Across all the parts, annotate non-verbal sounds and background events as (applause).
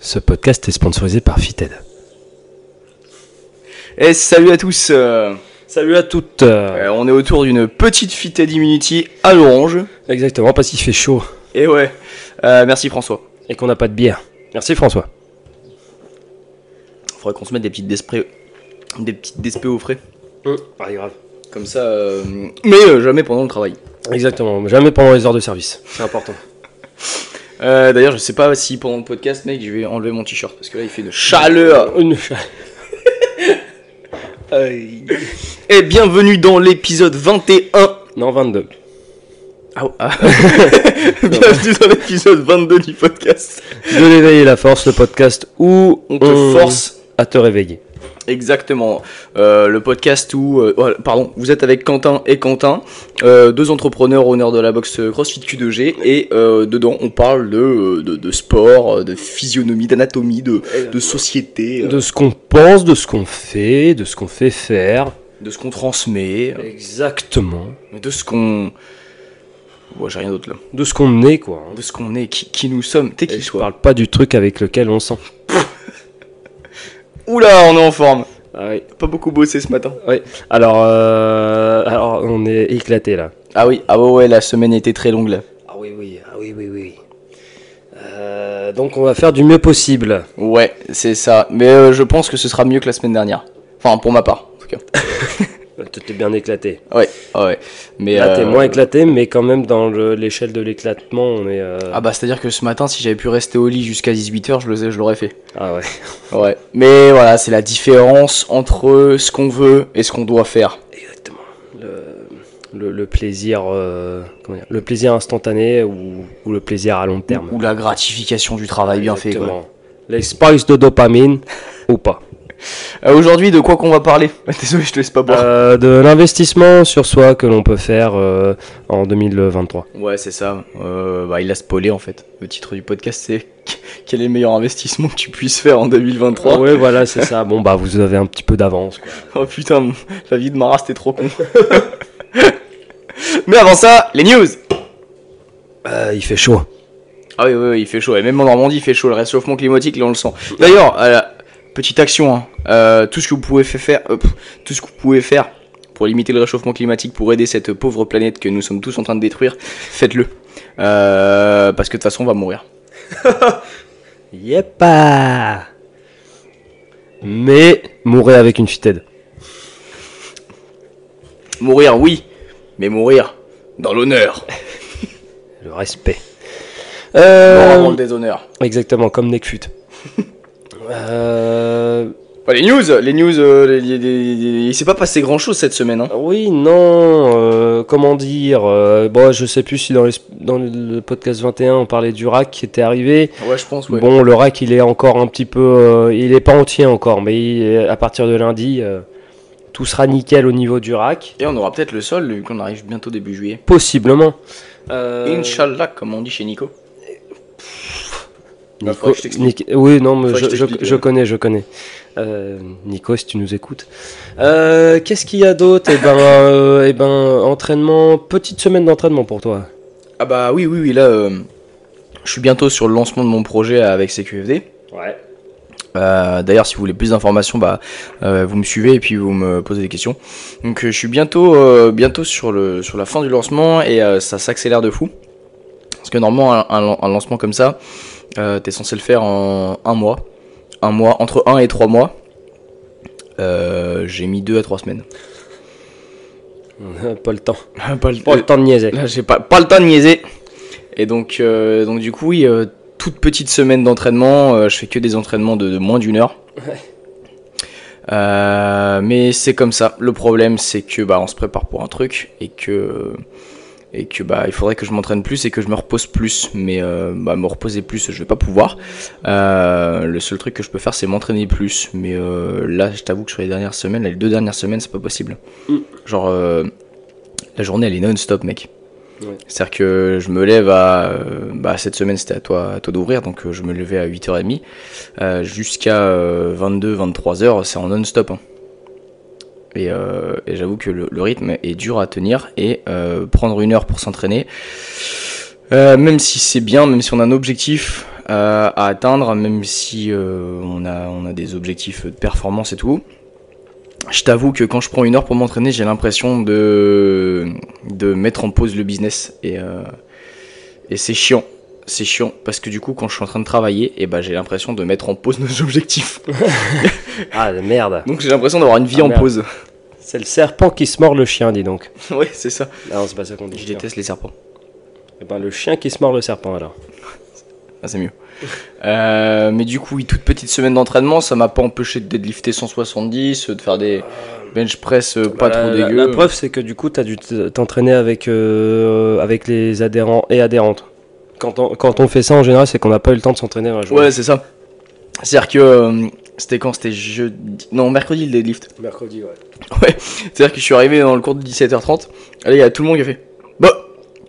Ce podcast est sponsorisé par Fitted. Et salut à tous euh, Salut à toutes. euh, On est autour d'une petite Fitted Immunity à l'orange. Exactement, parce qu'il fait chaud Et ouais, euh, merci François. et qu'on n'a pas de bière. Merci François. Faudrait qu'on se mette des petites despré... des petites au frais. Ah, grave. Comme ça, mais jamais pendant le travail. Exactement, jamais pendant les heures de service. C'est important. (laughs) Euh, D'ailleurs, je sais pas si pendant le podcast, mec, je vais enlever mon t-shirt parce que là, il fait de chaleur. (laughs) Une- (laughs) Et bienvenue dans l'épisode 21. Non, 22. Ah, ah. (laughs) bienvenue dans l'épisode 22 du podcast. De l'éveil et la force, le podcast où On te force à te réveiller. Exactement. Euh, le podcast où, euh, voilà, pardon, vous êtes avec Quentin et Quentin, euh, deux entrepreneurs honneurs de la boxe CrossFit Q2G, et euh, dedans on parle de, de, de sport, de physionomie, d'anatomie, de, de société, euh, De ce qu'on pense, de ce qu'on fait, de ce qu'on fait faire. de ce qu'on transmet, euh, Exactement. de ce qu'on... Ouais, j'ai rien d'autre là. De ce qu'on est, quoi. De ce qu'on est, qui, qui nous sommes, t'es qui je toi? parle pas du truc avec lequel on sent. Oula, on est en forme. Ah oui. Pas beaucoup bossé ce matin. Oui. Alors, euh, alors, on est éclaté là. Ah oui, ah ouais, ouais, la semaine était très longue là. Ah oui, oui, ah oui, oui, oui. Euh, donc on va faire du mieux possible. Ouais, c'est ça. Mais euh, je pense que ce sera mieux que la semaine dernière. Enfin, pour ma part, en tout cas. (laughs) T'es bien éclaté. Ouais, ouais. Mais Là, t'es euh, moins éclaté, mais quand même dans le- l'échelle de l'éclatement, on est. euh, Ah bah c'est-à-dire que ce matin, si j'avais pu rester au lit jusqu'à 18h, je le- je l'aurais fait. ah ouais. Ouais. Mais voilà, c'est la différence entre ce qu'on veut et ce qu'on doit faire. Exactement. Le, le- le plaisir, euh, comment dire, le plaisir instantané ou, ou le plaisir à long terme. Ou la gratification du travail bien fait. Les spices de dopamine ou pas. Euh, Aujourd'hui, de quoi qu'on va parler (laughs) Désolé, je te laisse pas boire. Euh, de l'investissement sur soi que l'on peut faire euh, en 2023. Ouais, c'est ça. Bah, il a spoilé en fait. Le titre du podcast, c'est (laughs) quel est le meilleur investissement que tu puisses faire en 2023 Ouais, (laughs) voilà, c'est ça. Bon, bah, vous avez un petit peu d'avance. Oh putain, la vie de Mara, c'était trop con. Mais avant ça, les news il fait chaud. Ah oui, oui, oui, il fait chaud. Et même en Normandie, il fait chaud. Le réchauffement climatique, là, on le sent. D'ailleurs, petite action, hein. Euh, tout ce que vous pouvez fa- faire, euh, pff, tout ce que vous pouvez faire pour limiter le réchauffement climatique, pour aider cette pauvre planète que nous sommes tous en train de détruire, faites-le. Euh, parce que de toute façon, on va mourir. (laughs) Yepa Mais mourir avec une fitted. Mourir, oui, mais mourir dans l'honneur. (laughs) Le respect. Mort Euh, avant le déshonneur. exactement, comme Nekfut. (laughs) euh, Bah, les news, les news, euh, les- les- les- les- il s'est pas passé grand chose cette semaine. Hein. oui, non, euh, comment dire euh, Bon, je sais plus si dans, les- dans le podcast 21 on parlait du rack qui était arrivé. Ouais, je pense, ouais. Bon, le rack il est encore un petit peu. euh, il est pas entier encore, mais il- à partir de lundi, euh, tout sera nickel au niveau du rack. Et on aura peut-être le sol vu qu'on arrive bientôt début juillet. Possiblement. Euh, Inch'Allah, comme on dit chez Nico. Nico, faudrait que je t'explique. Nick- oui, non, mais je, connais, je connais. Euh, Nico, si tu nous écoutes. Euh, Qu'est-ce qu'il y a d'autre? Eh ben, euh, eh ben, entraînement, petite semaine d'entraînement pour toi. Ah bah oui, oui, oui, là, je suis bientôt sur le lancement de mon projet avec CQFD. Ouais. Euh, D'ailleurs, si vous voulez plus d'informations, bah, euh, vous me suivez et puis vous me posez des questions. Donc, euh, je suis bientôt, bientôt sur, le, sur la fin du lancement et ça s'accélère de fou. Parce que normalement, un, un lan- un lancement comme ça, euh, t'es censé le faire en un mois. Un mois, entre un et trois mois. Euh, J'ai mis deux à trois semaines. (laughs) pas le temps. pas le, Pas le temps de niaiser. Là, j'ai pas, pas le temps de niaiser. Et donc, euh, donc du coup, oui, toute petite semaine d'entraînement. je fais que des entraînements de, de moins d'une heure. Ouais. Mais c'est comme ça. Le problème, c'est que bah, on se prépare pour un truc et que et que bah il faudrait que je m'entraîne plus et que je me repose plus. Mais euh, bah, me reposer plus, je vais pas pouvoir. Euh, le seul truc que je peux faire, c'est m'entraîner plus. Mais euh, là, je t'avoue que sur les dernières semaines, les deux dernières semaines, c'est pas possible. Mm. Genre euh, la journée, elle est non-stop, mec. Ouais. C'est-à-dire que je me lève à. bah, cette semaine, c'était à toi, à toi d'ouvrir, donc je me levais à 8h30. Euh, Jusqu'à 22-23h, c'est en non-stop. hein. Et, euh, et j'avoue que le, rythme est dur à tenir. Et euh, prendre une heure pour s'entraîner, euh, même si c'est bien, même si on a un objectif, à atteindre, même si on, a, on a des objectifs de performance et tout. Je t'avoue que quand je prends une heure pour m'entraîner, j'ai l'impression de, de mettre en pause le business. Et, et c'est chiant. C'est chiant parce que du coup, quand je suis en train de travailler, et ben, j'ai l'impression de mettre en pause nos (laughs) objectifs. (laughs) Ah, merde. Donc j'ai l'impression d'avoir une vie Ah, en merde. pause. C'est le serpent qui se mord le chien, dis donc. (laughs) ouais, c'est ça. Ah non, c'est pas ça qu'on dit. Je déteste les serpents. Eh ben, le chien qui se mord le serpent, alors. Ah, c'est mieux. Euh, mais du coup, oui, toute petite semaine d'entraînement, ça m'a pas empêché de deadlifter 170, de faire des bench press euh, pas Bah, trop dégueu. la preuve, c'est que du coup, tu as dû t'entraîner avec, euh, avec les adhérents et adhérentes. Quand on, quand on fait ça, en général, c'est qu'on n'a pas eu le temps de s'entraîner dans la journée. Ouais, c'est ça. C'est-à-dire que euh, c'était quand? C'était jeudi. Non, mercredi le deadlift. Mercredi, ouais. (laughs) Ouais. C'est-à-dire que je suis arrivé dans le cours de 17h30. Allez, il y a tout le monde qui a fait Bah,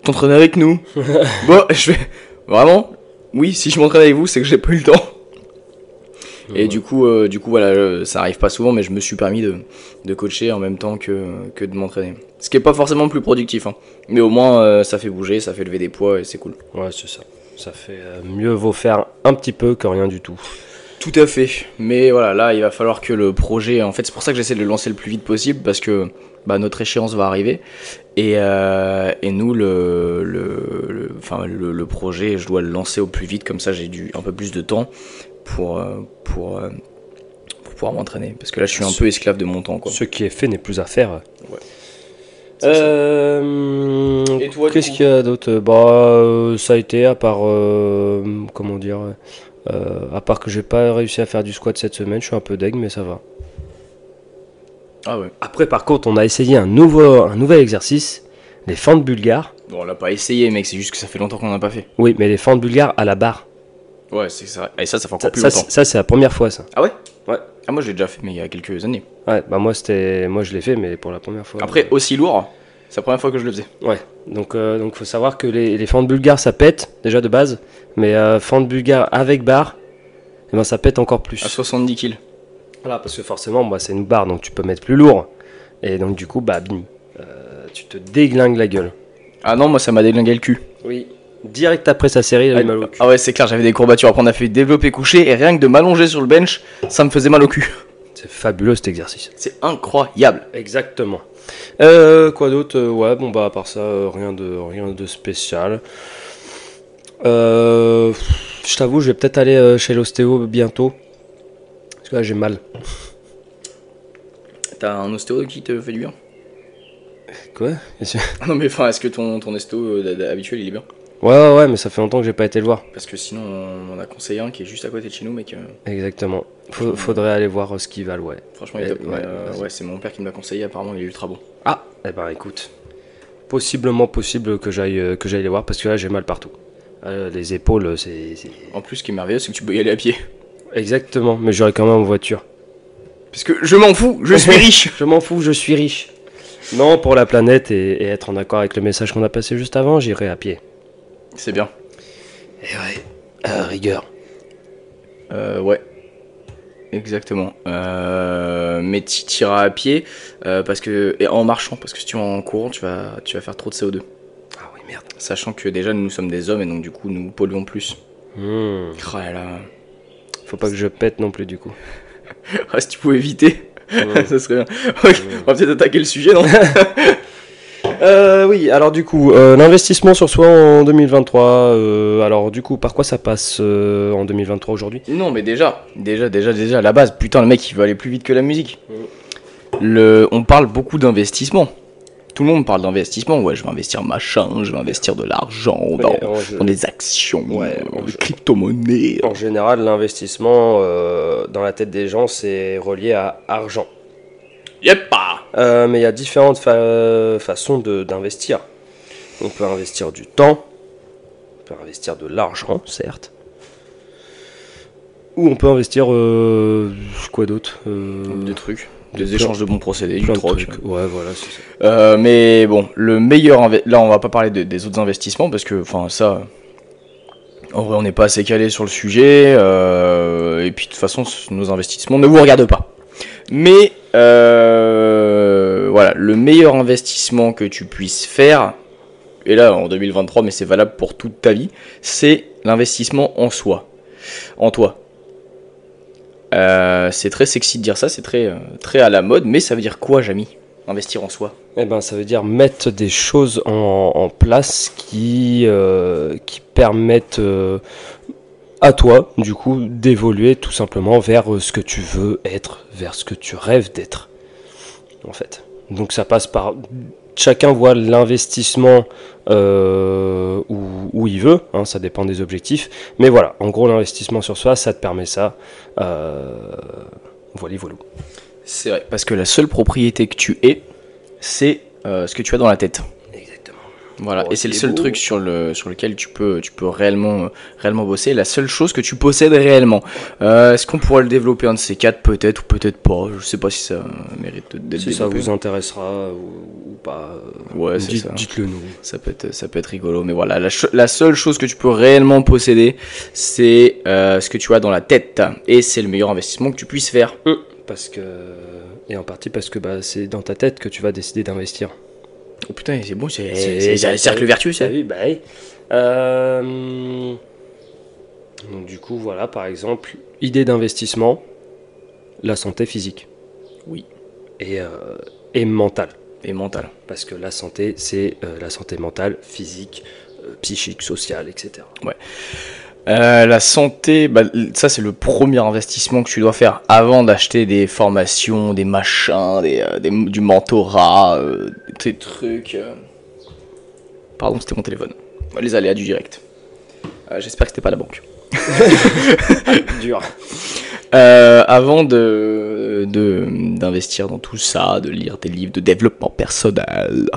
t'entraînes avec nous (laughs) Bah, je fais Vraiment? Oui, si je m'entraîne avec vous, c'est que j'ai pas eu le temps. Et du coup, euh, du coup, voilà, ça arrive pas souvent, mais je me suis permis de, de coacher en même temps que, que de m'entraîner. Ce qui est pas forcément plus productif, hein. mais au moins euh, ça fait bouger, ça fait lever des poids et c'est cool. Ouais, c'est ça. Ça fait euh, mieux vaut faire un petit peu que rien du tout. Tout à fait. Mais voilà, là, il va falloir que le projet. En fait, c'est pour ça que j'essaie de le lancer le plus vite possible parce que bah, notre échéance va arriver. Et, euh, et nous, le, le, le- enfin, le, le projet, je dois le lancer au plus vite. Comme ça, j'ai du, un peu plus de temps pour, euh, pour, euh, pour pouvoir m'entraîner. Parce que là, je suis un peu esclave de mon temps. Quoi. Ce qui est fait n'est plus à faire. Ouais. Euh, Qu'est-ce qu'il y a d'autre? Bah, euh, ça a été à part, euh, comment dire, euh, à part que j'ai pas réussi à faire du squat cette semaine. Je suis un peu deg, mais ça va. Ah ouais. Après, par contre, on a essayé un nouveau, un nouvel exercice, les fentes bulgares. Bon, on l'a pas essayé, mec. C'est juste que ça fait longtemps qu'on en a pas fait. Oui, mais les fentes bulgares à la barre. Ouais, c'est ça. Et ça, ça fait encore Ça, plus ça, longtemps. ça, c'est la première fois, ça. Ah ouais? Ouais. Ah, moi, je l'ai déjà fait, mais il y a quelques années. Ouais, bah moi, c'était, moi, je l'ai fait, mais pour la première fois. Après, aussi lourd, c'est la première fois que je le faisais. Ouais, donc euh, donc faut savoir que les, les fentes bulgares ça pète déjà de base, mais euh, fentes bulgares avec barre, eh ben ça pète encore plus. À 70 kills. Voilà, parce que forcément, bah, c'est une barre, donc tu peux mettre plus lourd, et donc du coup, bah bim, euh, tu te déglingues la gueule. Ah non, moi, ça m'a déglingué le cul. Oui. Direct après sa série, il a eu mal au cul. Ah ouais, c'est clair, j'avais des courbatures. Après, on a fait développer coucher et rien que de m'allonger sur le bench, ça me faisait mal au cul. (laughs) C'est fabuleux cet exercice. C'est incroyable. Exactement. Euh, quoi d'autre Euh, Ouais, bon bah à part ça, euh, rien de rien de spécial. Euh, je t'avoue, je vais peut-être aller chez l'ostéo bientôt. Parce que là j'ai mal. T'as un ostéo qui te fait du bien? Quoi? Ah (laughs) Non, mais enfin, est-ce que ton, ton ostéo habituel il est bien? Ouais, ouais, ouais, mais ça fait longtemps que j'ai pas été le voir. Parce que sinon, on en a conseillé un qui est juste à côté de chez nous, mec. euh, Exactement. Faut- faudrait aller voir euh, ce qu'ils valent, ouais. franchement, il est top. ouais, Mais, euh, ouais, c'est mon père qui me l'a conseillé. Apparemment, il est ultra bon. Ah, eh ben écoute, possiblement possible que j'aille euh, que j'aille les voir parce que là j'ai mal partout. Euh, les épaules, c'est En plus, ce qui est merveilleux, c'est que tu peux y aller à pied. exactement. Mais j'aurai quand même en voiture. Parce que je m'en fous, je suis (laughs) riche. Je m'en fous, je suis riche. Non, pour la planète et, et être en accord avec le message qu'on a passé juste avant, j'irai à pied. C'est bien. Et ouais, à rigueur. Euh, ouais. Exactement. Euh, mais tu iras à pied euh, parce que et en marchant parce que si tu vas en courant, tu vas tu vas faire trop de CO2. Ah oui, merde. Sachant que déjà nous sommes des hommes et donc du coup nous polluons plus. Hmm. Oh là là. Faut pas que je pète non plus du coup. (laughs) Ah, si tu pouvais éviter, ça (laughs) serait bien. Ok, on va peut-être attaquer le sujet, non? (laughs) Euh, oui, alors du coup, euh, l'investissement sur soi en 2023, euh, alors du coup, par quoi ça passe euh, en 2023 aujourd'hui? Non, mais déjà, déjà, déjà, déjà, à la base, putain, le mec il veut aller plus vite que la musique. Le, on parle beaucoup d'investissement. Tout le monde parle d'investissement. Ouais, je vais investir machin, je vais investir de l'argent dans, en, dans des actions, Ouais, dans des crypto-monnaies. en général, l'investissement dans la tête des gens, c'est relié à argent. Yep. Euh, mais il y a différentes fa- façons d'investir. On peut investir du temps, on peut investir de l'argent, certes. Ou on peut investir euh, quoi d'autre Euh, Des trucs, des des échanges de bons procédés, du troc. trucs. Ouais, voilà, c'est ça. Euh, mais bon, le meilleur. Là, on va pas parler de- des autres investissements parce que, enfin, ça. En vrai, on n'est pas assez calé sur le sujet. euh, et puis, de toute façon, nos investissements ne vous regardent pas. Mais, euh, voilà, le meilleur investissement que tu puisses faire, et là, en 2023, mais c'est valable pour toute ta vie, c'est l'investissement en soi. en toi. Euh, c'est très sexy de dire ça, c'est très, euh, très à la mode, mais ça veut dire quoi, Jamy Investir en soi? Eh ben, ça veut dire mettre des choses en, place qui, permettent à toi, du coup, d'évoluer tout simplement vers euh, ce que tu veux être, vers ce que tu rêves d'être, en fait. Donc ça passe par... Chacun voit l'investissement euh, où, il veut, hein, ça dépend des objectifs. Mais voilà, en gros, l'investissement sur soi, ça te permet ça. Euh, voilà, voilà. C'est vrai, parce que la seule propriété que tu es, c'est euh, ce que tu as dans la tête. Voilà, Oh, et c'est le seul beau. truc sur, le, sur lequel tu peux, tu peux réellement, euh, réellement bosser, la seule chose que tu possèdes réellement. Euh, Est-ce qu'on pourrait le développer un de ces quatre, peut-être ou peut-être pas? Je sais pas si ça mérite d'être Si ça vous intéressera ou, ou pas, euh, Ouais, c'est dites- ça. dites-le nous. Ça peut être, ça peut être rigolo, mais voilà, la seule chose que tu peux réellement posséder, c'est euh, ce que tu as dans la tête, et c'est le meilleur investissement que tu puisses faire. Parce que. Et en partie parce que bah, c'est dans ta tête que tu vas décider d'investir. Oh putain, c'est bon, c'est C'est- c'est un cercle vertueux, ça. Oui, bah oui. Euh, Donc, du coup, voilà, par exemple, idée d'investissement, la santé physique. Oui. Et, euh, et mentale. Et mental. Parce que la santé, c'est euh, la santé mentale, physique, psychique, sociale, etc. Euh, la santé, bah, ça c'est le premier investissement que tu dois faire avant d'acheter des formations, des machins, des, euh, des- du mentorat, euh, des trucs. euh. Pardon, c'était mon téléphone. Les aléas du direct. Euh, J'espère que c'était pas la banque. (laughs) Dur. Euh, avant de de- d'investir dans tout ça, de lire des livres de développement personnel,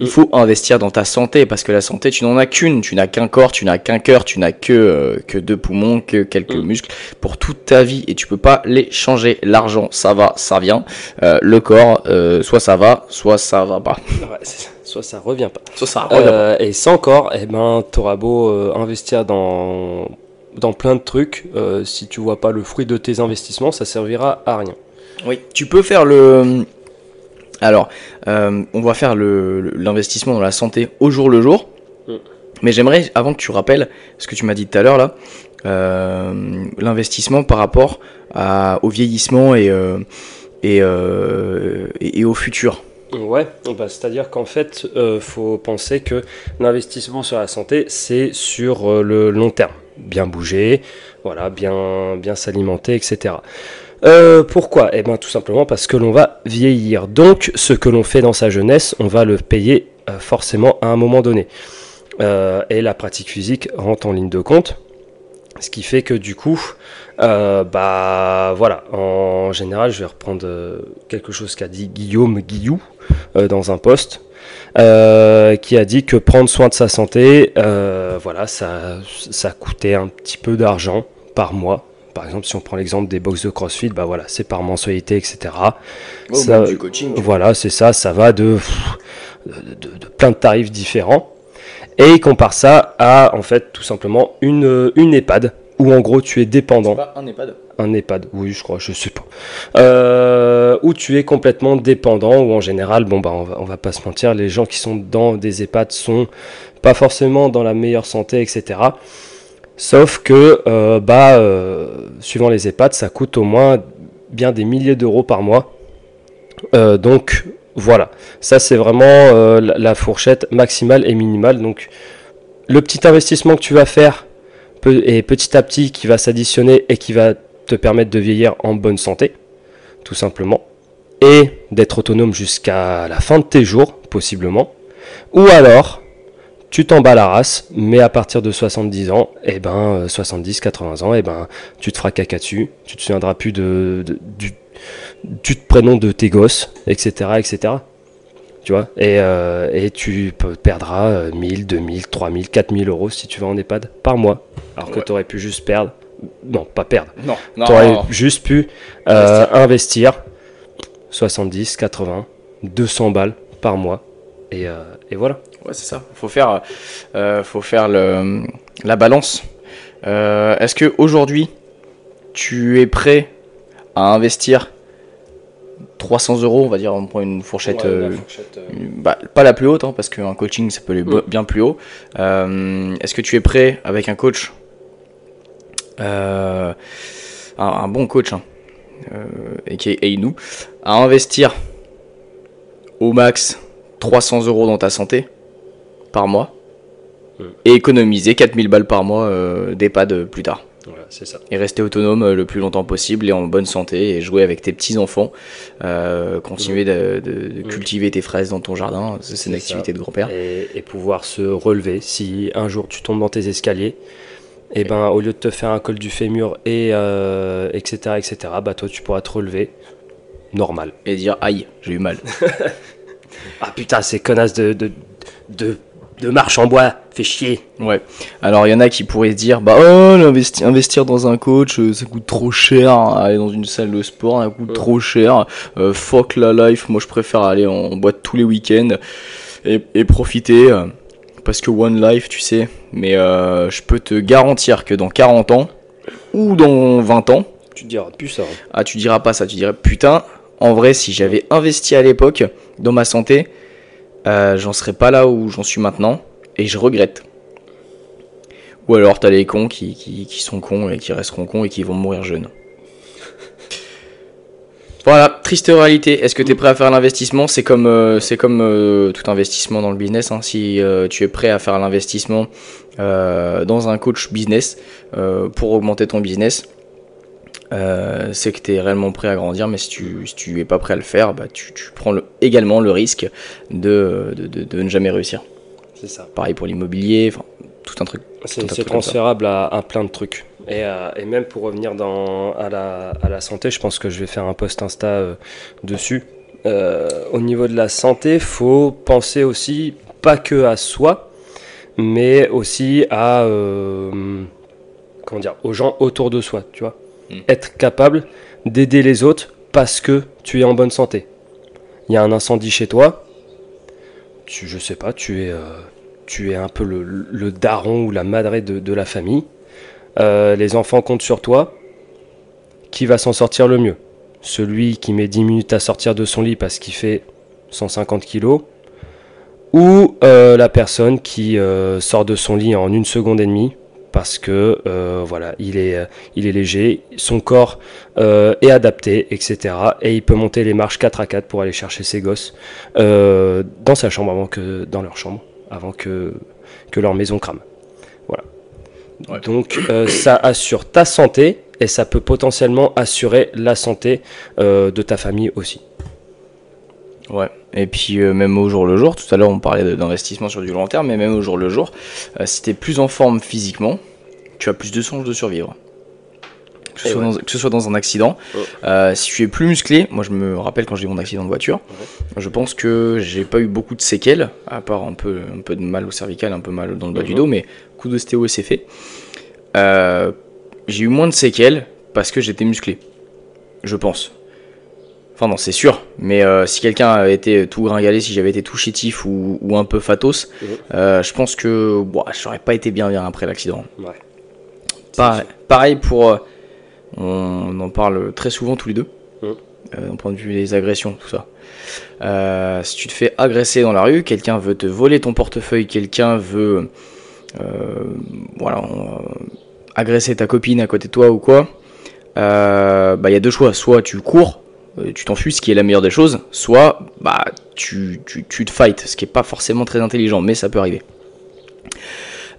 il Mm. faut investir dans ta santé parce que la santé, tu n'en as qu'une. Tu n'as qu'un corps, tu n'as qu'un cœur, tu n'as que euh, que deux poumons, que quelques Mm. muscles pour toute ta vie et tu peux pas les changer. L'argent, ça va, ça vient. Euh, le corps, euh, soit ça va, soit ça va pas. (laughs) Ouais, c'est ça. Soit ça revient pas. Soit ça revient pas. Euh, et sans corps, eh ben, t'auras beau euh, investir dans, dans plein de trucs, euh, si tu vois pas le fruit de tes investissements, ça servira à rien. Oui, tu peux faire le. Alors, euh, on va faire l'investissement dans la santé au jour le jour. Mm. Mais j'aimerais, avant que tu rappelles ce que tu m'as dit tout à l'heure là, euh, l'investissement par rapport à- au vieillissement et, et, et, et au futur. Ouais, bah, c'est-à-dire qu'en fait, euh, faut penser que l'investissement sur la santé, c'est sur euh, le long terme. Bien bouger, voilà, bien, bien s'alimenter, etc. Euh, pourquoi? Eh bien, tout simplement parce que l'on va vieillir. Donc, ce que l'on fait dans sa jeunesse, on va le payer euh, forcément à un moment donné. Euh, et la pratique physique rentre en ligne de compte. Ce qui fait que du coup, bah voilà, en général, je vais reprendre quelque chose qu'a dit Guillaume Guillou dans un post, euh, qui a dit que prendre soin de sa santé, euh, voilà, ça, ça coûtait un petit peu d'argent par mois. Par exemple, si on prend l'exemple des box de CrossFit, bah voilà, c'est par mensualité, etc. Ça- du coaching. Voilà, c'est ça, ça va de, de, de- de plein de tarifs différents. Et il compare ça à, en fait, tout simplement une, une EHPAD, où en gros tu es dépendant. pas un EHPAD. Un EHPAD, oui, je crois, je sais pas. Euh, où tu es complètement dépendant, où en général, bon, bah, on va, pas se mentir, les gens qui sont dans des EHPAD sont pas forcément dans la meilleure santé, etc. Sauf que, euh, bah, euh, suivant les EHPAD, ça coûte au moins bien des milliers d'euros par mois. Donc, voilà. Ça, c'est vraiment la, fourchette maximale et minimale. Donc, le petit investissement que tu vas faire, et petit à petit, qui va s'additionner et qui va te permettre de vieillir en bonne santé, tout simplement, et d'être autonome jusqu'à la fin de tes jours, possiblement. Ou alors, tu t'en bats la race, mais à partir de 70 ans, et ben, euh, 70, 80 ans, et ben, tu te feras caca dessus, tu te souviendras plus de, de- du, du prénom de tes gosses, etc., etc. Tu vois, et, euh, et tu pe- perdras euh, 1000, 2000, 3000, 4000 euros si tu vas en EHPAD par mois. Alors que Ouais. tu aurais pu juste perdre. Non, pas perdre. Non, non. Tu aurais juste pu euh, investir 70, 80, 200 balles par mois. Et, euh, et voilà. Ouais, c'est ça. Faut faire, euh, faut faire le, la balance. Euh, Est-ce que aujourd'hui, tu es prêt à investir 300 euros, on va dire, on prend une fourchette, euh, bah, pas la plus haute, hein, parce qu'un coaching, ça peut aller Mm. bien plus haut. Euh, Est-ce que tu es prêt avec un coach un, un bon coach, hein, euh, et qui est à investir au max 300 euros dans ta santé par mois Mm. et économiser 4000 balles par mois euh, d'EHPAD plus tard. Voilà, c'est ça. Et rester autonome euh, le plus longtemps possible et en bonne santé et jouer avec tes petits-enfants. Euh, continuer de, de- de Mm. cultiver tes fraises dans ton jardin. C'est une activité ça. de grand-père. Et, et pouvoir se relever. Si un jour tu tombes dans tes escaliers, et ben au lieu de te faire un col du fémur et euh, etc etc, bah toi tu pourras te relever normal. Et dire aïe, j'ai eu mal. (laughs) Ah putain ces connasses de de, de, de marche en bois, fait chier. Ouais. Alors il y en a qui pourraient se dire bah oh investir dans un coach euh, ça coûte trop cher, aller dans une salle de sport ça coûte Ouais. trop cher. Euh, fuck la life, moi je préfère aller en boîte tous les week-ends et, et profiter parce que one life tu sais. Mais euh, je peux te garantir que dans 40 ans ou dans 20 ans, Tu te diras plus ça. hein. ah tu diras pas ça, tu dirais putain en vrai si j'avais investi à l'époque dans ma santé, euh, j'en serais pas là où j'en suis maintenant et je regrette. Ou alors t'as les cons qui, qui, qui sont cons et qui resteront cons et qui vont mourir jeunes. Voilà, triste réalité. Est-ce que tu es prêt à faire l'investissement? C'est comme, euh, c'est comme euh, tout investissement dans le business. hein. Si euh, tu es prêt à faire l'investissement euh, dans un coach business euh, pour augmenter ton business, euh, c'est que tu es réellement prêt à grandir. Mais si tu, si tu es pas prêt à le faire, bah, tu, tu prends le- également le risque de, de, de- de ne jamais réussir. C'est ça. Pareil pour l'immobilier, tout un truc. C'est transférable à, à plein de trucs. Et, euh, et même pour revenir dans, à, la, à la santé, je pense que je vais faire un post Insta euh, dessus. Euh, au niveau de la santé, faut penser aussi pas que à soi, mais aussi à comment dire, aux gens autour de soi. Tu vois, Mm. être capable d'aider les autres parce que tu es en bonne santé. Il y a un incendie chez toi, tu, je sais pas, tu es, tu es un peu le, le daron ou la madrée de, de la famille. Euh, les enfants comptent sur toi. Qui va s'en sortir le mieux? Celui qui met 10 minutes à sortir de son lit parce qu'il fait 150 kilos ou euh, la personne qui euh, sort de son lit en une seconde et demie parce que voilà, il est, il est léger, son corps est adapté, etc. Et il peut monter les marches 4 à 4 pour aller chercher ses gosses dans sa chambre avant que dans leur chambre, avant que leur maison crame. Ouais. Donc euh, ça assure ta santé et ça peut potentiellement assurer la santé euh, de ta famille aussi. Ouais. Et puis euh, même au jour le jour, tout à l'heure on parlait d'investissement sur du long terme, mais même au jour le jour, si tu es plus en forme physiquement, tu as plus de chances de survivre. Que ce, soit ouais. dans, que ce soit dans un accident, Ouais. euh, si tu es plus musclé, moi je me rappelle quand j'ai eu mon accident de voiture, je pense que j'ai pas eu beaucoup de séquelles, à part un peu, un peu de mal au cervical, un peu mal dans le bas du dos, mais coup d'ostéo c'est fait. Euh, j'ai eu moins de séquelles parce que j'étais musclé, je pense. Enfin non, c'est sûr, mais euh, si quelqu'un avait été tout gringalé, si j'avais été tout chétif ou, ou un peu fatos, euh, je pense que bon, j'aurais pas été bien bien après l'accident. Ouais. Pareil, pareil pour... on en parle très souvent tous les deux, Mhm. euh, d'un point de vue des agressions, tout ça. Euh, si tu te fais agresser dans la rue, quelqu'un veut te voler ton portefeuille, quelqu'un veut... euh, voilà, agresser ta copine à côté de toi ou quoi, bah il y a deux choix. Soit tu cours, tu t'enfuis, ce qui est la meilleure des choses, soit bah tu, tu, tu te fight, ce qui est pas forcément très intelligent, mais ça peut arriver.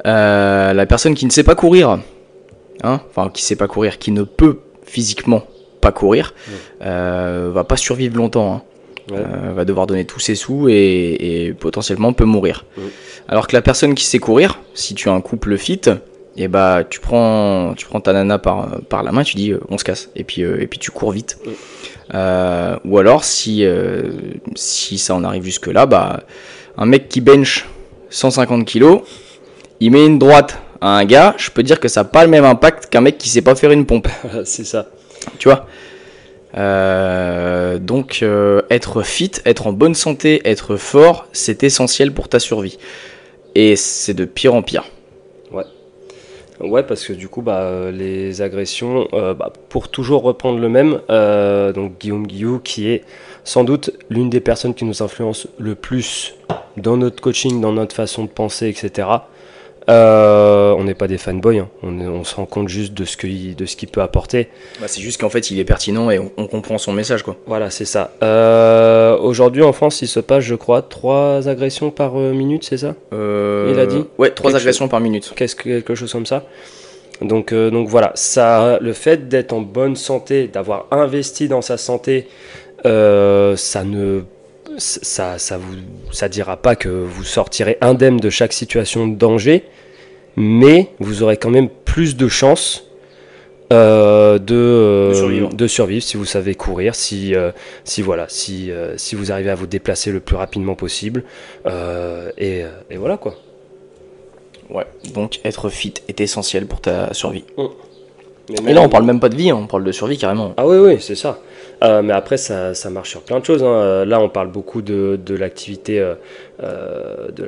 Euh, la personne qui ne sait pas courir, hein, enfin qui sait pas courir, qui ne peut physiquement pas courir, euh, va pas survivre longtemps. hein. Ouais. Euh, va devoir donner tous ses sous et, et potentiellement peut mourir. Alors que la personne qui sait courir, si tu as un couple fit, et bah tu prends tu prends ta nana par, par la main, tu dis euh, on se casse et puis euh, et puis tu cours vite. Ou alors si si ça en arrive jusque là, bah un mec qui bench 150 kilos, il met une droite à un gars, je peux dire que ça n'a pas le même impact qu'un mec qui sait pas faire une pompe. (laughs) c'est ça. Tu vois? Euh, donc euh, être fit, être en bonne santé, être fort, c'est essentiel pour ta survie. Et c'est de pire en pire. Ouais, parce que du coup, bah, les agressions, euh, bah, pour toujours reprendre le même, donc Guillaume Guillou, qui est sans doute l'une des personnes qui nous influence le plus dans notre coaching, dans notre façon de penser, etc. Euh, on n'est pas des fanboys, hein. on, se rend compte juste de ce qu'il peut apporter. Bah, c'est juste qu'en fait, il est pertinent et on, on comprend son message, quoi. Voilà, c'est ça. Euh, Aujourd'hui, en France, il se passe, je crois, trois agressions par euh, minute, c'est ça? Euh, Il a dit Ouais, trois Quelque agressions par minute. Qu'est-ce que- quelque chose comme ça? Donc, donc voilà, ça, le fait d'être en bonne santé, d'avoir investi dans sa santé, ça ne, ça, ça vous, ça dira pas que vous sortirez indemne de chaque situation de danger, mais vous aurez quand même plus de chances. euh, de, euh, De survivre. de survivre si vous savez courir, si, euh, si voilà, si, si vous arrivez à vous déplacer le plus rapidement possible, et, et voilà quoi. Ouais. Donc, être fit est essentiel pour ta survie. Mais Et là, on parle même pas de vie, hein, on parle de survie carrément. Ah oui, oui, c'est ça. Euh, mais après, ça, ça marche sur plein de choses. hein. Euh, Là, on parle beaucoup de, de l'activité euh, de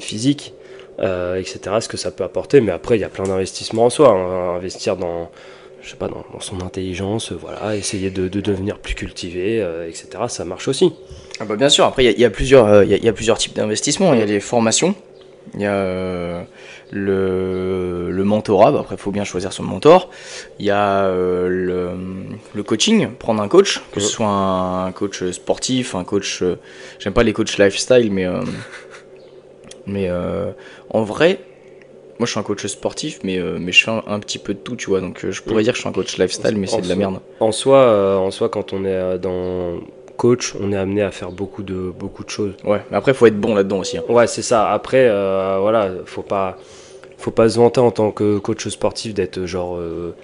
physique, etc. Ce que ça peut apporter. Mais après, il y a plein d'investissements en soi. hein. Investir dans, je sais pas, dans, son intelligence, voilà, essayer de, de devenir plus cultivé, etc. Ça marche aussi. Ah bah bien sûr, après il y a- plusieurs, il y a plusieurs types d'investissements. Il y a les formations, il y a euh, le, le mentorat, bah après il faut bien choisir son mentor. Il y a euh, le, le coaching, prendre un coach, que ce soit un coach sportif, un coach... euh, J'aime pas les coachs lifestyle, mais, mais en vrai... Moi je suis un coach sportif, mais, mais je fais un, un petit peu de tout, tu vois. Donc je pourrais dire que je suis un coach lifestyle, mais c'est de la merde. En soi, en soi, quand on est dans coach, on est amené à faire beaucoup de beaucoup de choses. Ouais, mais après il faut être bon là-dedans aussi. hein. Ouais, c'est ça. Après, euh, voilà, faut pas, faut pas se vanter en tant que coach sportif d'être genre, euh,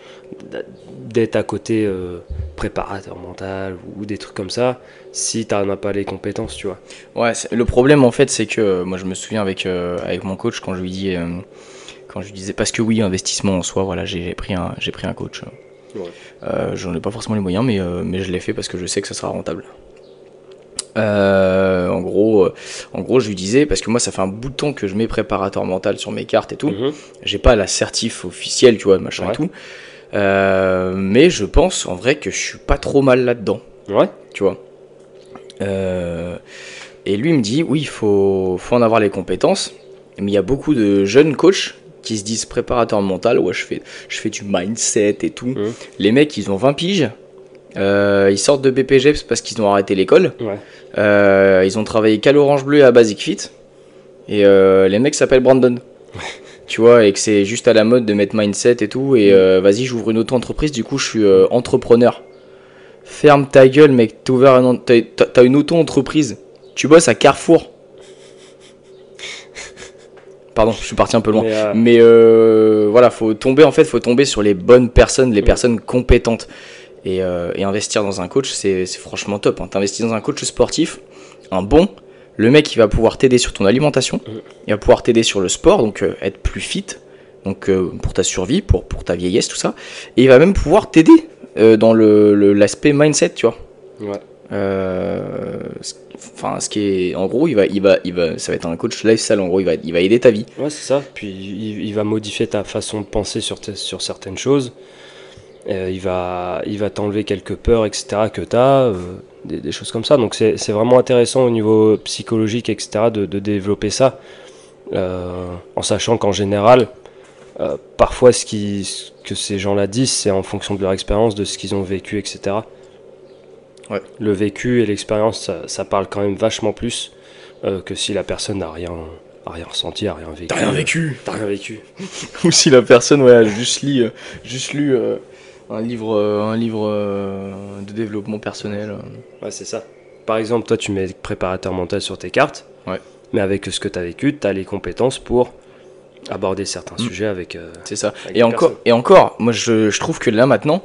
d'être à côté euh, préparateur mental ou, des trucs comme ça. Si t'en as pas les compétences, tu vois. Ouais, le problème en fait, c'est que euh, moi je me souviens avec, euh, avec mon coach quand je lui dis, euh, quand je lui disais, parce que oui, investissement en soi, voilà, j'ai pris un, j'ai pris un coach. Ouais. Euh, J'en ai pas forcément les moyens, mais, euh, mais je l'ai fait parce que je sais que ça sera rentable. Euh, en gros, euh, en gros, je lui disais parce que moi, ça fait un bout de temps que je mets préparateur mental sur mes cartes et tout. Mhm. J'ai pas la certif officielle, tu vois, machin Ouais. et tout. Euh, mais je pense en vrai que je suis pas trop mal là-dedans Ouais. tu vois. Et lui il me dit, oui, il faut, faut en avoir les compétences, mais il y a beaucoup de jeunes coachs qui se disent préparateur mental, ouais, je fais, je fais du mindset et tout. Mhm. Les mecs, ils ont 20 piges, euh, ils sortent de BPG parce qu'ils ont arrêté l'école, Ouais. Euh, ils ont travaillé qu'à l'Orange Bleu et à Basic Fit, et euh, les mecs s'appellent Brandon. Tu vois, et que c'est juste à la mode de mettre mindset et tout, et vas-y, j'ouvre une auto-entreprise, du coup, je suis entrepreneur. Ferme ta gueule, mec, t'as ouvert un- t'as t'as- t'as une auto-entreprise. Tu bosses à Carrefour. Pardon, je suis parti un peu loin. Mais, Mais voilà, faut tomber en fait, faut tomber sur les bonnes personnes, les personnes compétentes. Et, euh, et investir dans un coach, c'est franchement top. Hein. T'investis dans un coach sportif, un bon, le mec il va pouvoir t'aider sur ton alimentation, Mm. il va pouvoir t'aider sur le sport, donc euh, être plus fit, donc euh, pour ta survie, pour, pour ta vieillesse, tout ça. Et il va même pouvoir t'aider dans le- le- l'aspect mindset, tu vois. ouais. Euh, Enfin, ce qui est, en gros, il va, il va, il va, ça va être un coach lifestyle. En gros, il va, il va aider ta vie. Ouais, c'est ça. Puis il, il va modifier ta façon de penser sur, sur certaines choses. Euh, il va, il va t'enlever quelques peurs, etc. que tu as, des, des choses comme ça. Donc c'est vraiment intéressant au niveau psychologique, etc. de, de développer ça. Euh, en sachant qu'en général, euh, parfois ce, qui, ce que ces gens-là disent, c'est en fonction de leur expérience, de ce qu'ils ont vécu, etc. Ouais. Le vécu et l'expérience, ça, ça parle quand même vachement plus euh, que si la personne n'a rien, a rien ressenti, a rien vécu. vécu. T'as rien vécu. (laughs) Ou si la personne, ouais, a juste lu, euh, juste lu euh, un livre, euh, un livre euh, de développement personnel. Ouais, c'est ça. Par exemple, toi, tu mets préparateur mental sur tes cartes. Ouais. Mais avec ce que tu as vécu, tu as les compétences pour aborder certains Mm. sujets avec. euh, C'est ça. Avec Et encore, personnes. et encore, moi je, je trouve que là maintenant,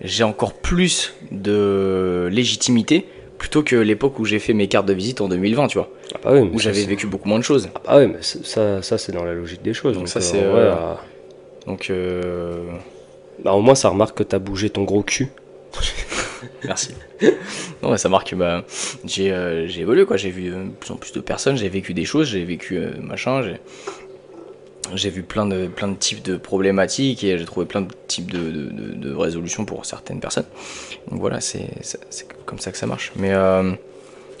j'ai encore plus de légitimité plutôt que l'époque où j'ai fait mes cartes de visite en 2020, tu vois, Ah bah oui, mais où j'avais vécu beaucoup moins de choses. Ah bah oui, mais ça, ça c'est dans la logique des choses. Donc Donc, ça, euh, c'est, euh, Donc, euh, bah, au moins, ça remarque que tu as bougé ton gros cul. (laughs) merci. non, mais ça marque que bah, j'ai, euh, évolué, quoi. J'ai vu euh, de plus en plus de personnes, j'ai vécu des choses, j'ai vécu euh, machin, j'ai. J'ai vu plein de, plein de types de problématiques et j'ai trouvé plein de types de, de, résolutions pour certaines personnes. Donc voilà, c'est comme ça que ça marche. Mais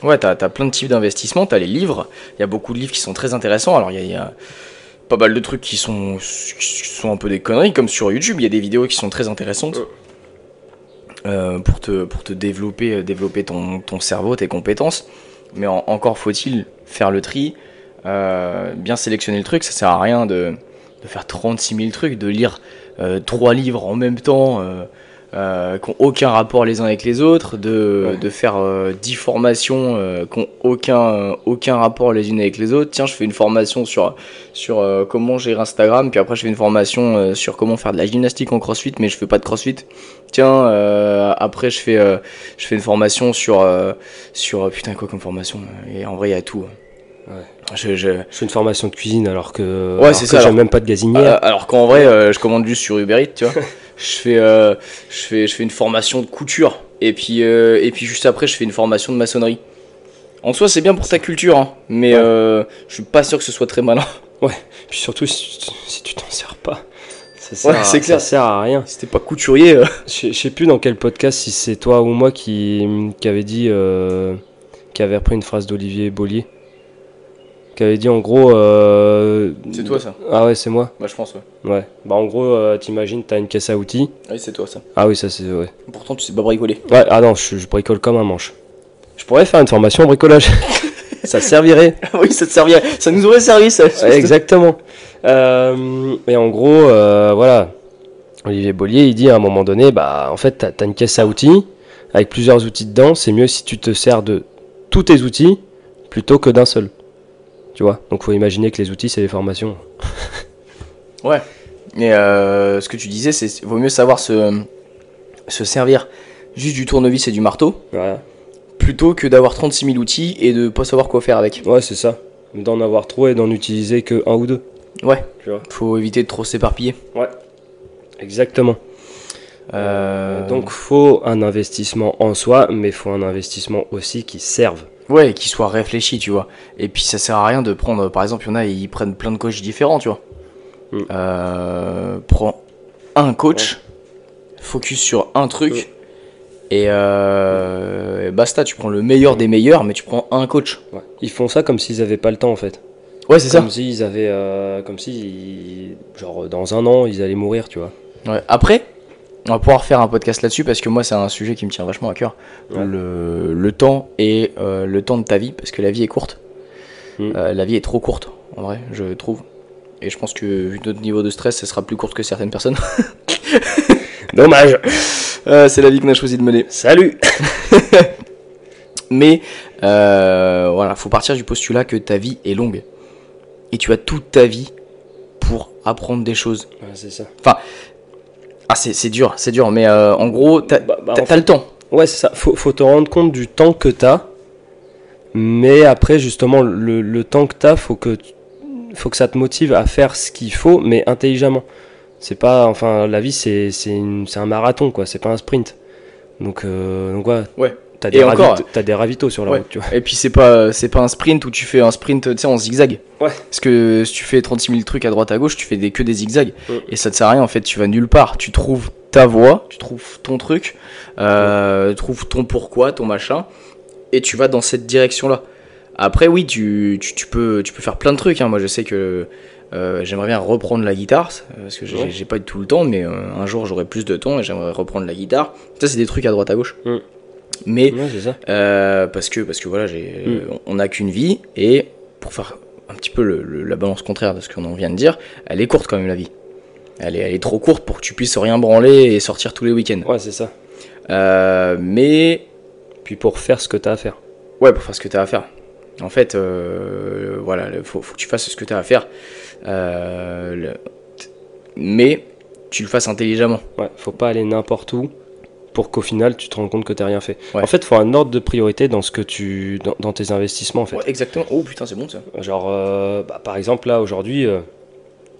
ouais, t'as as plein de types d'investissements, t'as les livres. Il y a beaucoup de livres qui sont très intéressants. Alors il y a- pas mal de trucs qui sont, qui sont un peu des conneries, comme sur YouTube, il y a des vidéos qui sont très intéressantes. euh, pour te, pour te développer, euh, développer ton, ton cerveau, tes compétences. Mais en- encore faut-il faire le tri, euh, bien sélectionner le truc. Ça sert à rien de, de faire 36 000 trucs, de lire euh, trois livres en même temps euh, euh, qui n'ont aucun rapport les uns avec les autres, de, Ouais. de faire euh, 10 formations euh, qui n'ont aucun, aucun rapport les unes avec les autres. Tiens, je fais une formation sur, sur euh, comment gérer Instagram, puis après je fais une formation euh, sur comment faire de la gymnastique en crossfit, mais je fais pas de crossfit. Tiens, euh, après je fais, euh, je fais une formation sur, euh, sur putain quoi comme formation Et en vrai il y a tout. Ouais. Je, je- Je fais une formation de cuisine alors que, Ouais, alors c'est que ça, j'ai alors- même pas de gazinière. Euh, alors qu'en vrai, euh, je commande juste sur Uber Eats, tu vois. (laughs) je fais, euh, je fais, je fais une formation de couture et puis, euh, et puis juste après, je fais une formation de maçonnerie. En soi, c'est bien pour ta culture, hein, mais Ouais. euh, je suis pas sûr que ce soit très malin. (laughs) Puis surtout, si, tu- si tu t'en sers pas, ça sert, Ouais, à- c'est clair. ça sert à rien. Si t'es pas couturier, euh, Je sais plus dans quel podcast, si c'est toi ou moi qui, qui avait dit, euh, qui avait repris une phrase d'Olivier Bollier, qui avait dit en gros. euh, c'est toi ça. Ah ouais, c'est moi. Bah, je pense, ouais. Ouais. Bah en gros, euh, t'imagines, t'as une caisse à outils. Oui, c'est toi ça. Ah oui, ça c'est ouais. Pourtant, tu sais pas bricoler. Ouais. Ah non, je, je bricole comme un manche. Je pourrais faire une formation en bricolage. (laughs) ça servirait. oui, ça te servirait. Ça nous aurait servi, ça. Ouais, exactement. Euh, et en gros, euh, voilà, Olivier Bollier, il dit à un moment donné, bah en fait, t'as as une caisse à outils avec plusieurs outils dedans. C'est mieux si tu te sers de tous tes outils plutôt que d'un seul. Tu vois. Donc, faut imaginer que les outils, c'est les formations. (laughs) Ouais. Et euh, ce que tu disais, c'est vaut mieux savoir se, se servir juste du tournevis et du marteau plutôt que d'avoir 36 000 outils et de pas savoir quoi faire avec. Ouais, c'est ça. D'en avoir trop et d'en utiliser que un ou deux. Ouais. Tu vois. Faut éviter de trop s'éparpiller. Exactement. Euh, Donc, faut un investissement en soi, mais faut un investissement aussi qui serve. Ouais, qu'il soit réfléchi, tu vois. Et puis ça sert à rien de prendre, par exemple, il y en a, ils prennent plein de coachs différents, tu vois. Mm. Euh, prends un coach, focus sur un truc, Mm. et, euh, et basta. Tu prends le meilleur des meilleurs, mais tu prends un coach. Ouais. Ils font ça comme s'ils avaient pas le temps en fait. Ouais, c'est ça. Comme s'ils avaient. euh, comme si. ils- genre, dans un an, ils allaient mourir, tu vois. Ouais. Après, on va pouvoir faire un podcast là-dessus parce que moi, c'est un sujet qui me tient vachement à cœur. Ouais. Le, le temps et euh, le temps de ta vie, parce que la vie est courte. Mm. Euh, la vie est trop courte, en vrai, je trouve. Et je pense que vu notre niveau de stress, ça sera plus courte que certaines personnes. (laughs) Dommage Euh, c'est la vie qu'on a choisi de mener. Salut (laughs) Mais voilà, faut partir du postulat que ta vie est longue. Et tu as toute ta vie pour apprendre des choses. Ouais, c'est ça. Ah, c'est c'est dur, c'est dur, mais euh, en gros, t'as Bah, bah, le temps. Ouais, c'est ça. Faut, faut te rendre compte du temps que t'as. Mais après, justement, le, le temps que t'as, faut que, faut que ça te motive à faire ce qu'il faut, mais intelligemment. C'est pas. Enfin, la vie, c'est c'est une- c'est un marathon, quoi. C'est pas un sprint. Donc, euh, donc ouais. Ouais. T'as des, encore, ravito- t'as des ravitaux sur la Ouais. route, tu vois. Et puis c'est pas c'est pas un sprint où tu fais un sprint tu sais en zigzag. Ouais. Parce que si tu fais 36 000 trucs à droite à gauche, tu fais des, que des zigzags. Et ça te sert à rien en fait, tu vas nulle part. Tu trouves ta voie, tu trouves ton truc, euh, trouves ton pourquoi, ton machin, et tu vas dans cette direction-là. Après oui, tu, tu, tu peux, tu peux faire plein de trucs. hein. Moi je sais que euh, j'aimerais bien reprendre la guitare, parce que j'ai pas du tout le temps, mais euh, un jour j'aurai plus de temps et j'aimerais reprendre la guitare. Ça c'est des trucs à droite à gauche. Mais Ouais, euh, parce que parce que voilà j'ai Mm. on n'a qu'une vie et pour faire un petit peu le- le- la balance contraire de ce qu'on en vient de dire elle est courte quand même la vie elle est, elle est trop courte pour que tu puisses rien branler et sortir tous les week-ends Ouais, c'est ça. Euh, mais Puis pour faire ce que t'as à faire. ouais pour faire ce que tu as à faire en fait euh, voilà il faut, faut que tu fasses ce que tu as à faire le- mais tu le fasses intelligemment Ouais, faut pas aller n'importe où pour qu'au final tu te rends compte que t'as rien fait. Ouais. En fait, faut un ordre de priorité dans ce que tu dans, dans tes investissements en fait. Ouais, exactement oh putain c'est bon ça Genre euh, bah, par exemple là aujourd'hui euh,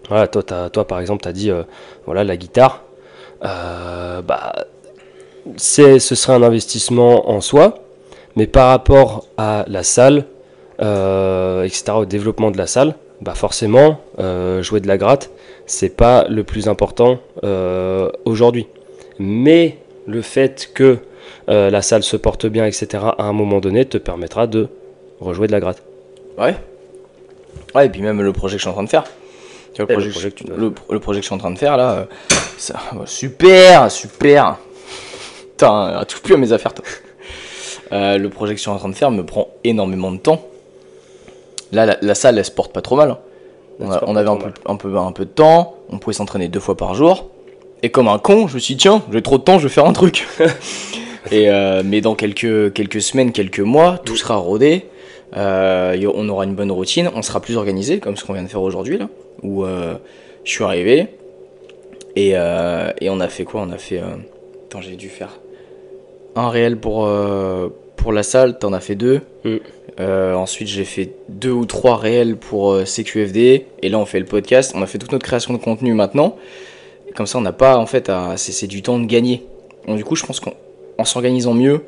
voilà, toi t'as- toi par exemple tu as dit euh, voilà la guitare bah c'est ce serait un investissement en soi, mais par rapport à la salle etc. au développement de la salle, bah forcément jouer de la gratte c'est pas le plus important aujourd'hui. Mais le fait que euh, la salle se porte bien, etc., à un moment donné, te permettra de rejouer de la gratte. Ouais. Ouais, et puis même le projet que je suis en train de faire. Tu vois, le, le projet, que tu dois le, le projet que je suis en train de faire là, euh, ça, ouais, super, super. Putain, touche plus à mes affaires toi. (laughs) Euh, le projet que je suis en train de faire me prend énormément de temps. Là, la, la salle, elle se porte pas trop mal. hein. On, a- avait un trop peu, un, peu, un peu de temps, on pouvait s'entraîner deux fois par jour. Et comme un con, je me suis dit, tiens, j'ai trop de temps, je vais faire un truc. (laughs) et, euh, mais dans quelques, quelques semaines, quelques mois, tout sera rodé. Euh, on aura une bonne routine, on sera plus organisé, comme ce qu'on vient de faire aujourd'hui, là. Où euh, je suis arrivé. Et, et on a fait quoi? On a fait. Attends, j'ai dû faire un réel pour, pour la salle, t'en as fait deux. Mm. Ensuite, j'ai fait deux ou trois réels pour CQFD. Et là, on fait le podcast. On a fait toute notre création de contenu maintenant. Comme ça, on n'a pas, en fait, à... c'est du temps de gagner. Donc, du coup, je pense qu'en en s'organisant mieux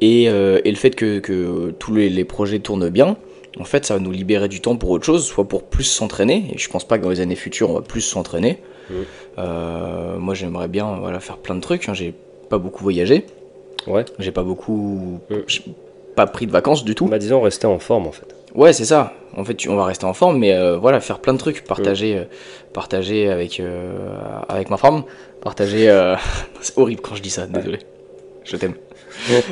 et, euh, et le fait que, que tous les, les projets tournent bien, en fait, ça va nous libérer du temps pour autre chose, soit pour plus s'entraîner. Et je pense pas que dans les années futures, on va plus s'entraîner. Mm. Euh, moi, j'aimerais bien voilà, faire plein de trucs. hein. J'ai pas beaucoup voyagé. Ouais. J'ai pas beaucoup. Mm. j'ai pas pris de vacances du tout. Bah, disons, rester en forme en fait. Ouais, c'est ça. En fait, tu- on va rester en forme, mais euh, voilà, faire plein de trucs, partager, euh, partager avec euh, avec ma femme, partager. (laughs) c'est horrible quand je dis ça. Désolé. Je t'aime.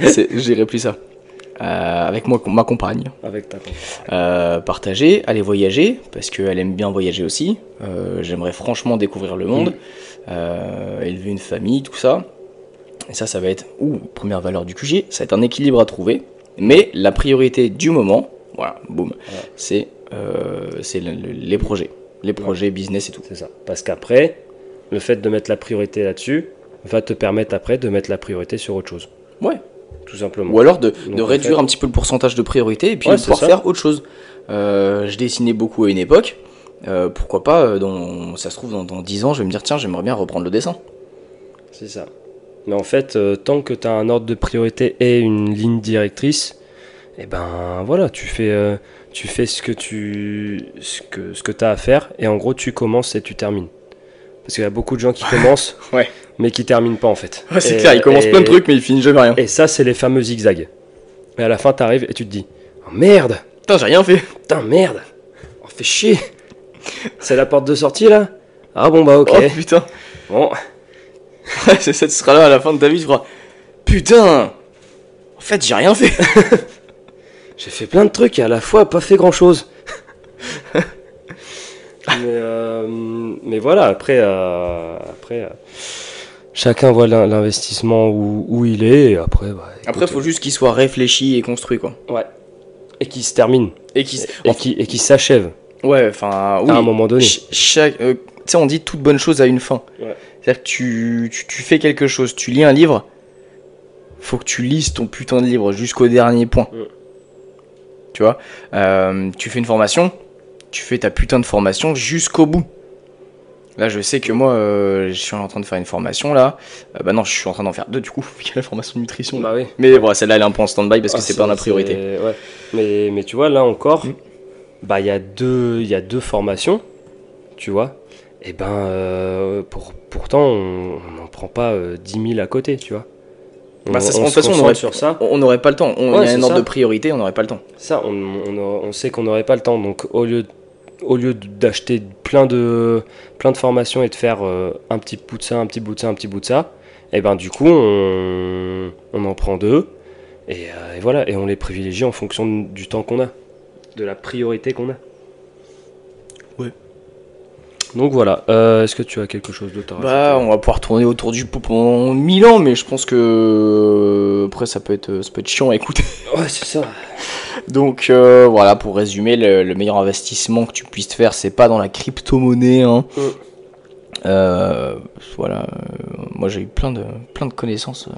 Je dirais plus ça. Avec moi, ma compagne. Avec ta compagne. Partager, aller voyager, parce qu'elle aime bien voyager aussi. J'aimerais franchement découvrir le monde, euh, élever une famille, tout ça. Et ça, ça va être, ouh, première valeur du QG, ça va être un équilibre à trouver. Mais la priorité du moment, voilà, boum, c'est euh, c'est le- le- les projets. Les projets, business et tout. C'est ça. Parce qu'après, le fait de mettre la priorité là-dessus va te permettre après de mettre la priorité sur autre chose. Ouais. Tout simplement. Ou alors de, Donc, de réduire fait- un petit peu le pourcentage de priorité et puis Ouais, pouvoir faire autre chose. Euh, je dessinais beaucoup à une époque. Euh, pourquoi pas, dans, ça se trouve, dans, dans 10 ans, je vais me dire, tiens, j'aimerais bien reprendre le dessin. C'est ça. Mais en fait, euh, tant que tu as un ordre de priorité et une ligne directrice, et ben voilà, tu fais, euh, tu fais ce que tu ce que, ce que as à faire et en gros, tu commences et tu termines. Parce qu'il y a beaucoup de gens qui commencent, (laughs) Ouais. mais qui terminent pas en fait. c'est Et- clair, il commence et- plein de trucs, mais il finit jamais rien. Et ça, c'est les fameux zigzags. Et à la fin, t'arrives et tu te dis oh, merde, Putain, j'ai rien fait. putain, merde, on fait chier. c'est la porte de sortie là? Ah bon, bah ok. Oh putain. Bon, (laughs) Ouais, c'est ça, tu seras là à la fin de ta vie, tu feras, putain, en fait, j'ai rien fait. (laughs) J'ai fait plein de trucs et à la fois pas fait grand chose. (laughs) mais, euh, mais voilà, après, euh, après euh, chacun voit l'in- l'investissement où, où il est et après. bah, Après, faut juste qu'il soit réfléchi et construit, quoi. Ouais. Et qui se termine. Et qu'il. Et qui, et qui s'achève Ouais, enfin, oui. à un moment donné. Ch- chaque, tu sais, on dit toute bonne chose a une fin. Ouais. C'est-à-dire que tu, tu, tu fais quelque chose, tu lis un livre, faut que tu lises ton putain de livre jusqu'au dernier point. Mm. Tu vois Euh, Tu fais une formation, tu fais ta putain de formation jusqu'au bout. Là, je sais que moi, euh, je suis en train de faire une formation là. Euh, bah non, je suis en train d'en faire deux du coup, (laughs) qu'il y a la formation de nutrition. là. Bah oui. Mais bon, celle-là, elle est un peu en stand-by parce que Ah, c'est pas ma priorité. ouais. Mais, mais tu vois, là encore, Mm. bah il y a deux, il y a deux formations, tu vois. Et ben, euh, pour, pourtant, on n'en prend pas euh, 10 000 à côté, tu vois. On, Bah, ça, de on toute façon, on aurait- sur ça. On on n'aurait pas le temps. On- Ouais, y a un ordre ça. de priorité, on n'aurait pas le temps. Ça, on, on, on sait qu'on n'aurait pas le temps. Donc, au lieu, au lieu d'acheter plein de, plein de formations et de faire euh, un petit bout de ça, un petit bout de ça, un petit bout de ça, et ben du coup, on, on en prend deux. Et, euh, et voilà, et on les privilégie en fonction du temps qu'on a, de la priorité qu'on a. Donc voilà, Euh, est-ce que tu as quelque chose d'autre à Bah, on va pouvoir tourner autour du pot pendant 1000 ans, mais je pense que euh, après ça peut être, ça peut être chiant à écouter. (laughs) Ouais, c'est ça. Donc euh, voilà, pour résumer, le, le meilleur investissement que tu puisses faire, c'est pas dans la crypto-monnaie. Hein. Euh, voilà, euh, moi j'ai eu plein de, plein de connaissances euh,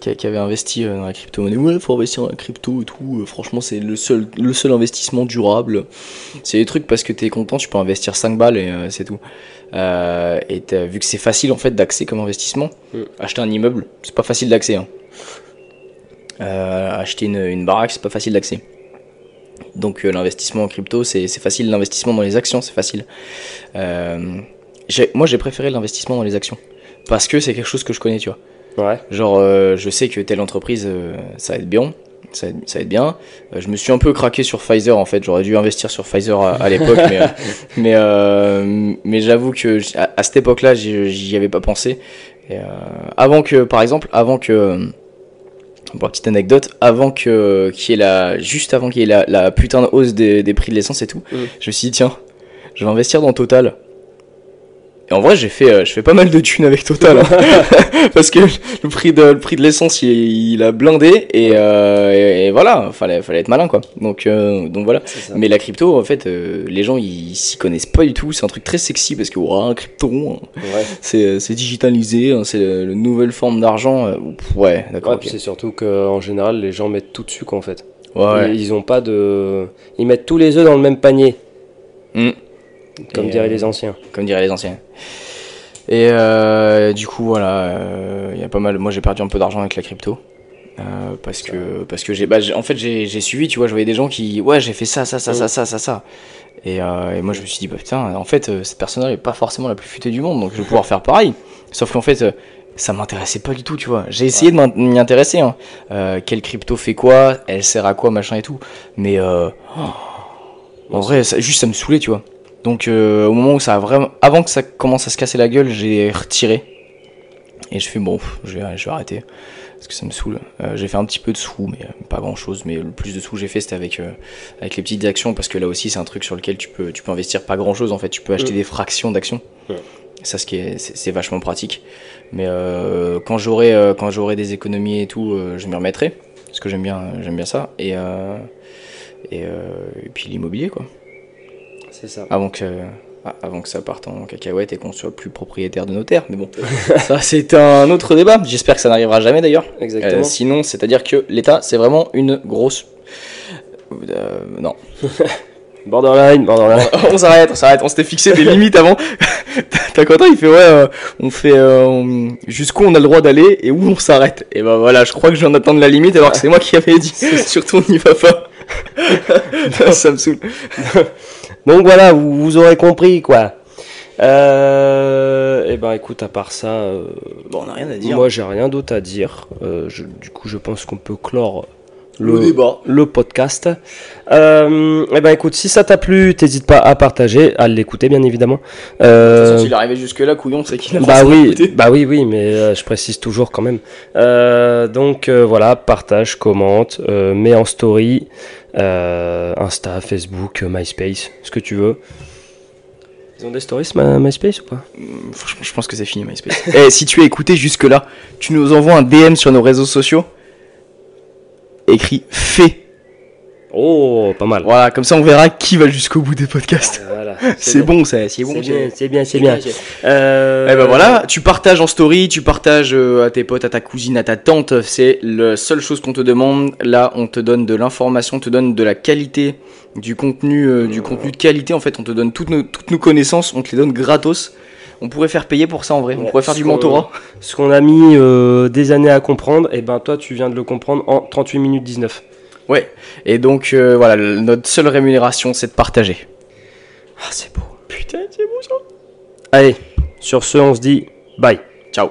qui, qui avaient investi euh, dans la crypto-monnaie. Ouais, faut investir dans la crypto et tout. Franchement, c'est le seul, le seul investissement durable. C'est des trucs parce que t'es content, tu peux investir 5 balles et c'est tout. Euh, et vu que c'est facile en fait d'accès comme investissement, Mm. acheter un immeuble, c'est pas facile d'accès. hein. Euh, acheter une, une baraque, c'est pas facile d'accès. Donc l'investissement en crypto, c'est facile. L'investissement dans les actions, c'est facile. Euh, moi, j'ai préféré l'investissement dans les actions. Parce que c'est quelque chose que je connais, tu vois. Ouais. Genre, euh, je sais que telle entreprise, euh, ça va être bien. Ça, va être- ça va être bien. Euh, je me suis un peu craqué sur Pfizer en fait. J'aurais dû investir sur Pfizer à, à l'époque, mais, (laughs) mais, mais j'avoue que à, à cette époque-là, j'y j'y avais pas pensé. Et, avant que, par exemple, avant que. Pour la petite anecdote, avant que qu'il y ait la, juste avant qu'il y ait la, la putain de hausse des, des prix de l'essence et tout, Mm. je me suis dit tiens, je vais investir dans Total. Et en vrai, j'ai fait, euh, je fais pas mal de thunes avec Total, hein. (laughs) (laughs) parce que le prix de le prix de l'essence, il, il a blindé et, euh, et, et voilà, fallait fallait être malin quoi. Donc euh, donc voilà. Mais la crypto, en fait, euh, les gens ils s'y connaissent pas du tout. C'est un truc très sexy parce que ouah, crypto, hein, Ouais. c'est c'est digitalisé, hein, c'est la nouvelle forme d'argent. ouais, d'accord. Ouais, c'est surtout qu'en général, les gens mettent tout dessus, quoi, en fait. Ouais, ouais. Ils, ils ont pas de. Ils mettent tous les œufs dans le même panier, Mm. Comme Et, diraient euh, les anciens. comme diraient les anciens. Et euh, du coup, voilà, il y a pas mal. Moi, j'ai perdu un peu d'argent avec la crypto. euh, parce que parce que j'ai bah, en fait j'ai suivi tu vois je voyais des gens qui ouais j'ai fait ça ça ça ça Mm. ça ça ça et, euh, et moi je me suis dit bah putain en fait euh, cette personne là est pas forcément la plus futée du monde donc je vais pouvoir faire pareil sauf qu'en fait euh, ça m'intéressait pas du tout tu vois j'ai essayé de m'y intéresser hein. Euh, quelle crypto fait quoi elle sert à quoi machin et tout mais euh, en vrai ça, juste ça me saoulait tu vois donc euh, au moment où ça a vraiment avant que ça commence à se casser la gueule j'ai retiré. Et je fais bon je vais, je vais arrêter. Parce que ça me saoule. Euh, j'ai fait un petit peu de sous mais euh, pas grand chose mais le plus de sous que j'ai fait c'était avec euh, avec les petites actions. Parce que là aussi c'est un truc sur lequel tu peux tu peux investir pas grand chose en fait. Tu peux acheter des fractions d'actions. Ça ce qui est c'est vachement pratique. Mais quand j'aurai quand j'aurai des économies et tout je m'y remettrai. Parce que j'aime bien j'aime bien ça. Et et, et puis l'immobilier quoi ça. avant que ah, avant que ça parte en cacahuète et qu'on soit plus propriétaire de nos terres mais bon (laughs) ça c'est un autre débat j'espère que ça n'arrivera jamais d'ailleurs Exactement. euh, sinon, c'est-à-dire que l'État, c'est vraiment une grosse. Euh, non. (laughs) Borderline, borderline. (laughs) on s'arrête, on s'arrête. On s'était fixé des limites avant. T'as Quentin, il fait ouais, euh, on fait euh, on- jusqu'où on a le droit d'aller et où on s'arrête. Et ben voilà, je crois que je viens d'atteindre la limite alors que c'est moi qui avais dit. Surtout on n'y va pas. ça me saoule. Donc voilà, vous, vous aurez compris, quoi. Euh, et ben écoute, à part ça, euh, Bon, on n'a rien à dire. moi j'ai rien d'autre à dire. Euh, je- du coup, je pense qu'on peut clore le débat. le podcast. Euh, et ben écoute, si ça t'a plu, t'hésites pas à partager, à l'écouter bien évidemment. De Euh, s'il est arrivé jusque-là, couillon, c'est qu'il a bah oui, bah oui, oui, mais euh, je précise toujours quand même. Donc voilà, partage, commente, mets en story, euh, Insta, Facebook, euh, MySpace, ce que tu veux. Ils ont des stories My- MySpace ou pas? Hum, Franchement, je pense que c'est fini MySpace. (laughs) Et si tu as écouté jusque-là, tu nous envoies un DM sur nos réseaux sociaux. Écrit fait. Oh, pas mal. Voilà, comme ça on verra qui va jusqu'au bout des podcasts. Voilà, (laughs) C'est bon, c'est bon. C'est bien, c'est bien, c'est bien. Et Euh, ben voilà, tu partages en story, tu partages euh, à tes potes, à ta cousine, à ta tante. C'est la seule chose qu'on te demande. Là, on te donne de l'information, on te donne de la qualité, du contenu, euh, du contenu de qualité. En fait, on te donne toutes nos, toutes nos connaissances, on te les donne gratos. On pourrait faire payer pour ça en vrai. On Ouais, pourrait faire du mentorat. Ce qu'on a mis euh, des années à comprendre, et ben toi tu viens de le comprendre en 38 minutes 19. Ouais. Et donc euh, voilà, le- notre seule rémunération, c'est de partager. Ah, c'est beau. Putain, c'est beau ça. Allez, sur ce, on se dit bye. Ciao.